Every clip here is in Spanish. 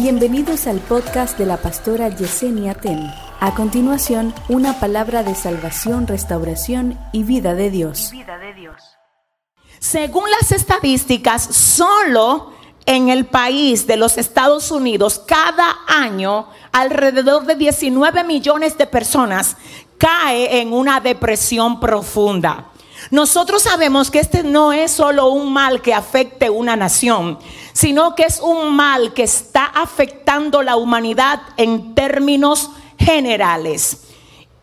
Bienvenidos al podcast de la pastora Yesenia Ten. A continuación, una palabra de salvación, restauración y vida de Dios. Según las estadísticas, solo en el país de los Estados Unidos, cada año, alrededor de 19 millones de personas cae en una depresión profunda. Nosotros sabemos que este no es solo un mal que afecte una nación, sino que es un mal que está afectando la humanidad en términos generales.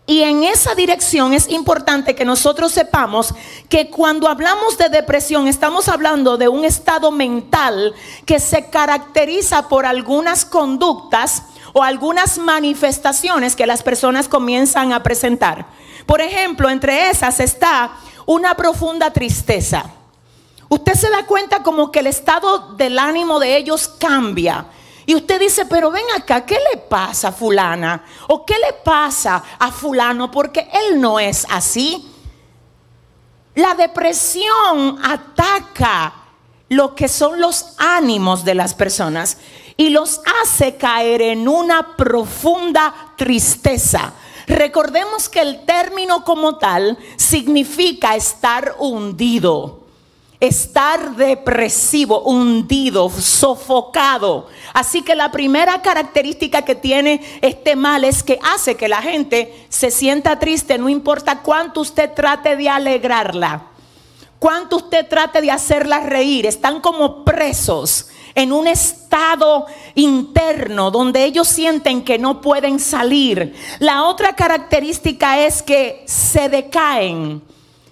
Y en esa dirección es importante que nosotros sepamos que cuando hablamos de depresión estamos hablando de un estado mental que se caracteriza por algunas conductas o algunas manifestaciones que las personas comienzan a presentar. Por ejemplo, entre esas está una profunda tristeza. Usted se da cuenta como que el estado del ánimo de ellos cambia. Y usted dice, pero ven acá, ¿qué le pasa a fulana? ¿O qué le pasa a fulano? Porque él no es así. La depresión ataca lo que son los ánimos de las personas y los hace caer en una profunda tristeza. Recordemos que el término como tal significa estar hundido, estar depresivo, hundido, sofocado. Así que la primera característica que tiene este mal es que hace que la gente se sienta triste, no importa cuánto usted trate de alegrarla, cuánto usted trate de hacerla reír, están como presos en un estado interno donde ellos sienten que no pueden salir. La otra característica es que se decaen.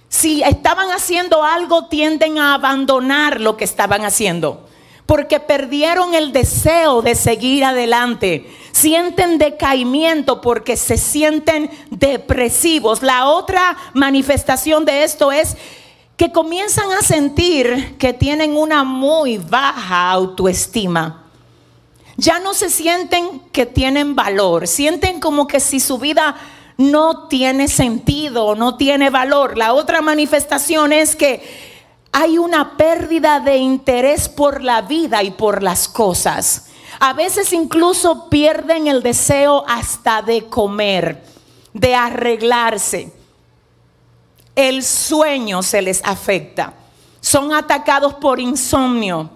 Si estaban haciendo algo, tienden a abandonar lo que estaban haciendo. Porque perdieron el deseo de seguir adelante. Sienten decaimiento porque se sienten depresivos. La otra manifestación de esto es que comienzan a sentir que tienen una muy baja autoestima. Ya no se sienten que tienen valor, sienten como que si su vida no tiene sentido, no tiene valor. La otra manifestación es que hay una pérdida de interés por la vida y por las cosas. A veces incluso pierden el deseo hasta de comer, de arreglarse el sueño se les afecta. Son atacados por insomnio.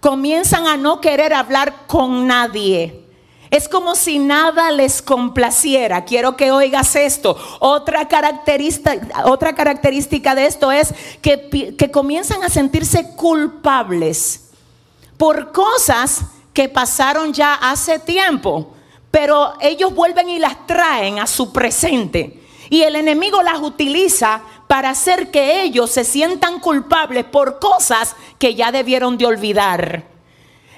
Comienzan a no querer hablar con nadie. Es como si nada les complaciera. Quiero que oigas esto. Otra característica, otra característica de esto es que, que comienzan a sentirse culpables por cosas que pasaron ya hace tiempo, pero ellos vuelven y las traen a su presente. Y el enemigo las utiliza para hacer que ellos se sientan culpables por cosas que ya debieron de olvidar.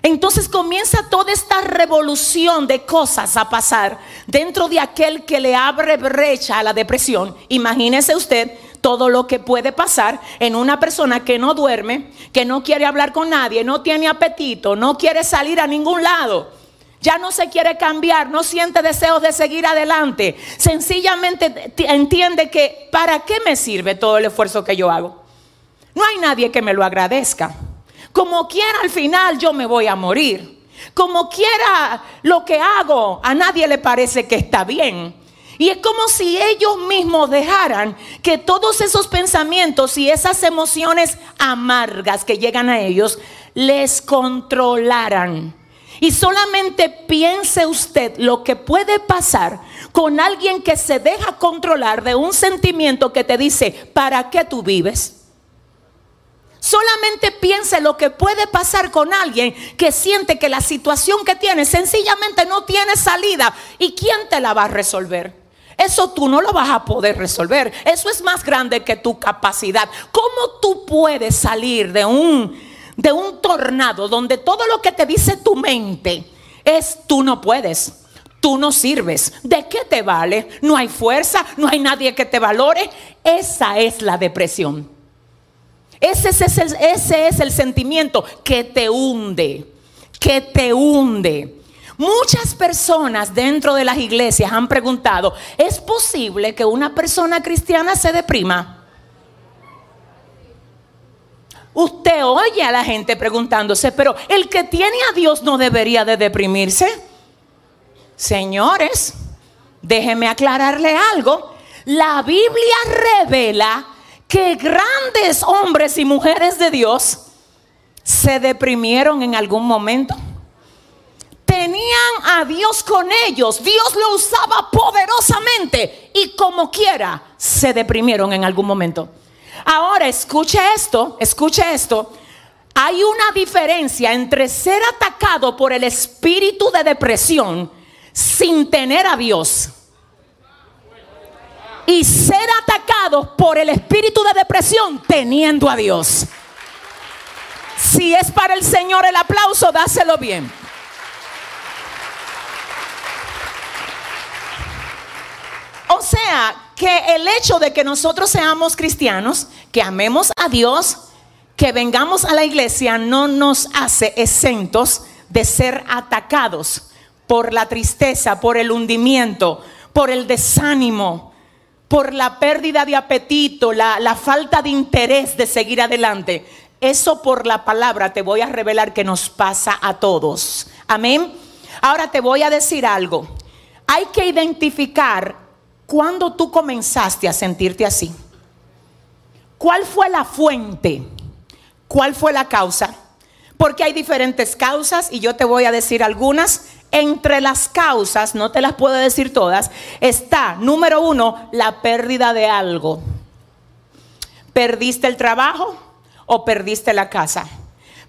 Entonces comienza toda esta revolución de cosas a pasar dentro de aquel que le abre brecha a la depresión. Imagínese usted todo lo que puede pasar en una persona que no duerme, que no quiere hablar con nadie, no tiene apetito, no quiere salir a ningún lado ya no se quiere cambiar, no siente deseos de seguir adelante. Sencillamente entiende que ¿para qué me sirve todo el esfuerzo que yo hago? No hay nadie que me lo agradezca. Como quiera al final yo me voy a morir. Como quiera lo que hago, a nadie le parece que está bien. Y es como si ellos mismos dejaran que todos esos pensamientos y esas emociones amargas que llegan a ellos les controlaran. Y solamente piense usted lo que puede pasar con alguien que se deja controlar de un sentimiento que te dice, ¿para qué tú vives? Solamente piense lo que puede pasar con alguien que siente que la situación que tiene sencillamente no tiene salida. ¿Y quién te la va a resolver? Eso tú no lo vas a poder resolver. Eso es más grande que tu capacidad. ¿Cómo tú puedes salir de un de un tornado donde todo lo que te dice tu mente es tú no puedes, tú no sirves, ¿de qué te vale? No hay fuerza, no hay nadie que te valore. Esa es la depresión. Ese es el, sentimiento que te hunde, que te hunde. Muchas personas dentro de las iglesias han preguntado, ¿es posible que una persona cristiana se deprima? Usted oye a la gente preguntándose, pero el que tiene a Dios no debería de deprimirse. Señores, déjeme aclararle algo. La Biblia revela que grandes hombres y mujeres de Dios se deprimieron en algún momento. Tenían a Dios con ellos, Dios lo usaba poderosamente y como quiera se deprimieron en algún momento. Ahora escuche esto, escuche esto. Hay una diferencia entre ser atacado por el espíritu de depresión sin tener a Dios y ser atacados por el espíritu de depresión teniendo a Dios. Si es para el Señor el aplauso, dáselo bien. O sea, que el hecho de que nosotros seamos cristianos, que amemos a Dios, que vengamos a la iglesia, no nos hace exentos de ser atacados por la tristeza, por el hundimiento, por el desánimo, por la pérdida de apetito, la, falta de interés de seguir adelante. Eso por la palabra te voy a revelar que nos pasa a todos. Amén. Ahora te voy a decir algo. Hay que identificar cuándo tú comenzaste a sentirte así. ¿Cuál fue la fuente? ¿Cuál fue la causa? Porque hay diferentes causas y yo te voy a decir algunas entre las causas, no te las puedo decir todas, está, número uno, la pérdida de algo. ¿Perdiste el trabajo o perdiste la casa?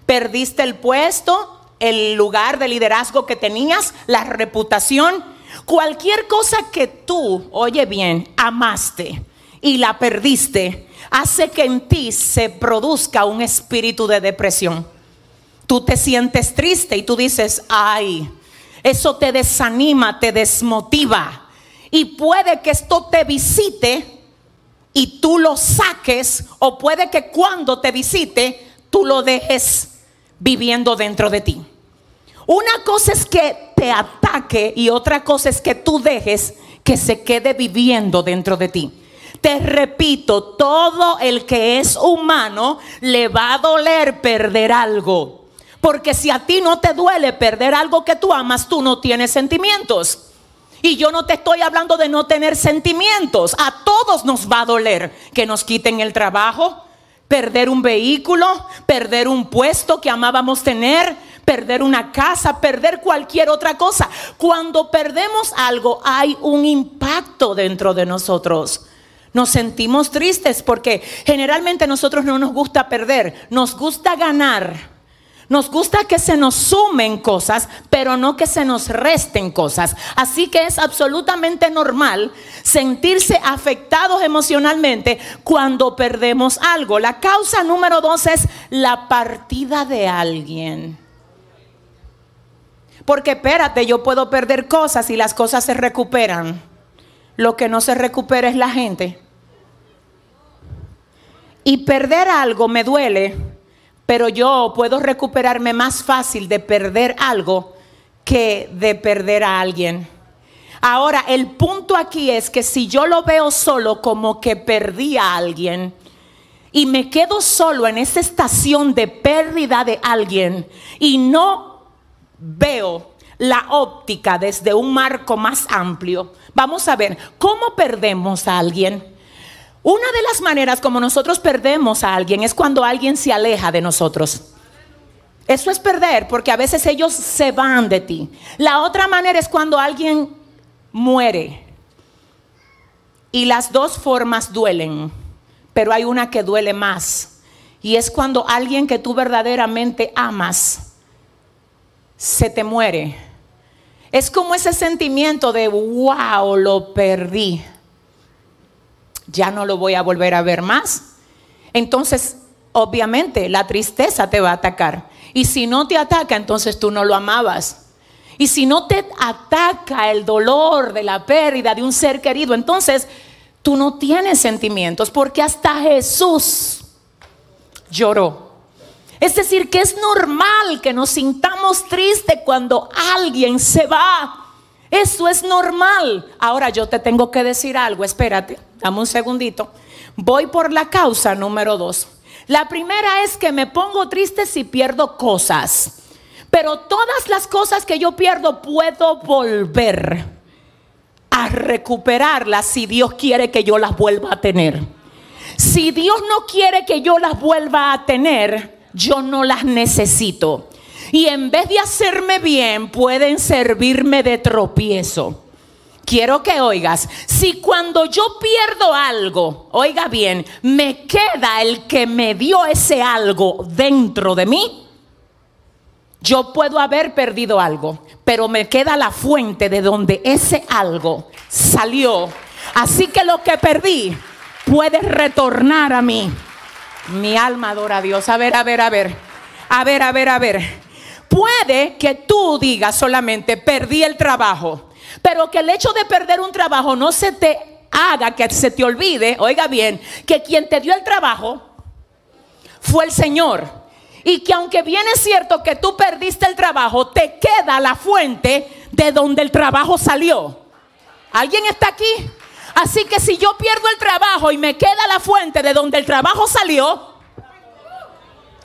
¿Perdiste el puesto, el lugar de liderazgo que tenías, la reputación? Cualquier cosa que tú, oye bien, amaste y la perdiste, hace que en ti se produzca un espíritu de depresión. Tú te sientes triste y tú dices, ay, eso te desanima, te desmotiva. Y puede que esto te visite y tú lo saques, o puede que cuando te visite, tú lo dejes viviendo dentro de ti. Una cosa es que ataque y otra cosa es que tú dejes que se quede viviendo dentro de ti. Te repito, todo el que es humano le va a doler perder algo. Porque si a ti no te duele perder algo que tú amas, tú no tienes sentimientos. Y yo no te estoy hablando de no tener sentimientos. A todos nos va a doler que nos quiten el trabajo, perder un vehículo, perder un puesto que amábamos tener, perder una casa, perder cualquier otra cosa. Cuando perdemos algo hay un impacto dentro de nosotros. Nos sentimos tristes porque generalmente nosotros no nos gusta perder, nos gusta ganar. Nos gusta que se nos sumen cosas, pero no que se nos resten cosas. Así que es absolutamente normal sentirse afectados emocionalmente cuando perdemos algo. La causa número dos es la partida de alguien. Porque espérate, yo puedo perder cosas y las cosas se recuperan. Lo que no se recupera es la gente. Y perder algo me duele pero yo puedo recuperarme más fácil de perder algo que de perder a alguien. Ahora, el punto aquí es que si yo lo veo solo como que perdí a alguien y me quedo solo en esa estación de pérdida de alguien y no veo la óptica desde un marco más amplio, vamos a ver, ¿cómo perdemos a alguien? Una de las maneras como nosotros perdemos a alguien es cuando alguien se aleja de nosotros. Eso es perder porque a veces ellos se van de ti. La otra manera es cuando alguien muere. Y las dos formas duelen, pero hay una que duele más. Y es cuando alguien que tú verdaderamente amas se te muere. Es como ese sentimiento de, wow, lo perdí ya no lo voy a volver a ver más. Entonces, obviamente, la tristeza te va a atacar. Y si no te ataca, entonces tú no lo amabas. Y si no te ataca el dolor de la pérdida de un ser querido, entonces tú no tienes sentimientos, porque hasta Jesús lloró. Es decir, que es normal que nos sintamos tristes cuando alguien se va. Eso es normal. Ahora yo te tengo que decir algo, espérate, dame un segundito. Voy por la causa número dos. La primera es que me pongo triste si pierdo cosas. Pero todas las cosas que yo pierdo puedo volver a recuperarlas si Dios quiere que yo las vuelva a tener. Si Dios no quiere que yo las vuelva a tener, yo no las necesito. Y en vez de hacerme bien, pueden servirme de tropiezo. Quiero que oigas, si cuando yo pierdo algo, oiga bien, me queda el que me dio ese algo dentro de mí, yo puedo haber perdido algo, pero me queda la fuente de donde ese algo salió. Así que lo que perdí puede retornar a mí. Mi alma adora a Dios. A ver, a ver, a ver. A ver, a ver, a ver. Puede que tú digas solamente, perdí el trabajo. Pero que el hecho de perder un trabajo no se te haga que se te olvide, oiga bien, que quien te dio el trabajo fue el Señor. Y que aunque bien es cierto que tú perdiste el trabajo, te queda la fuente de donde el trabajo salió. ¿Alguien está aquí? Así que si yo pierdo el trabajo y me queda la fuente de donde el trabajo salió,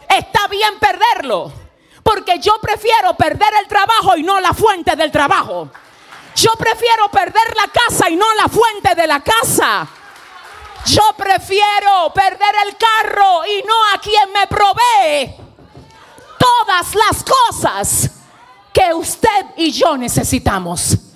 está bien perderlo. Porque yo prefiero perder el trabajo y no la fuente del trabajo. Yo prefiero perder la casa y no la fuente de la casa. Yo prefiero perder el carro y no a quien me provee todas las cosas que usted y yo necesitamos.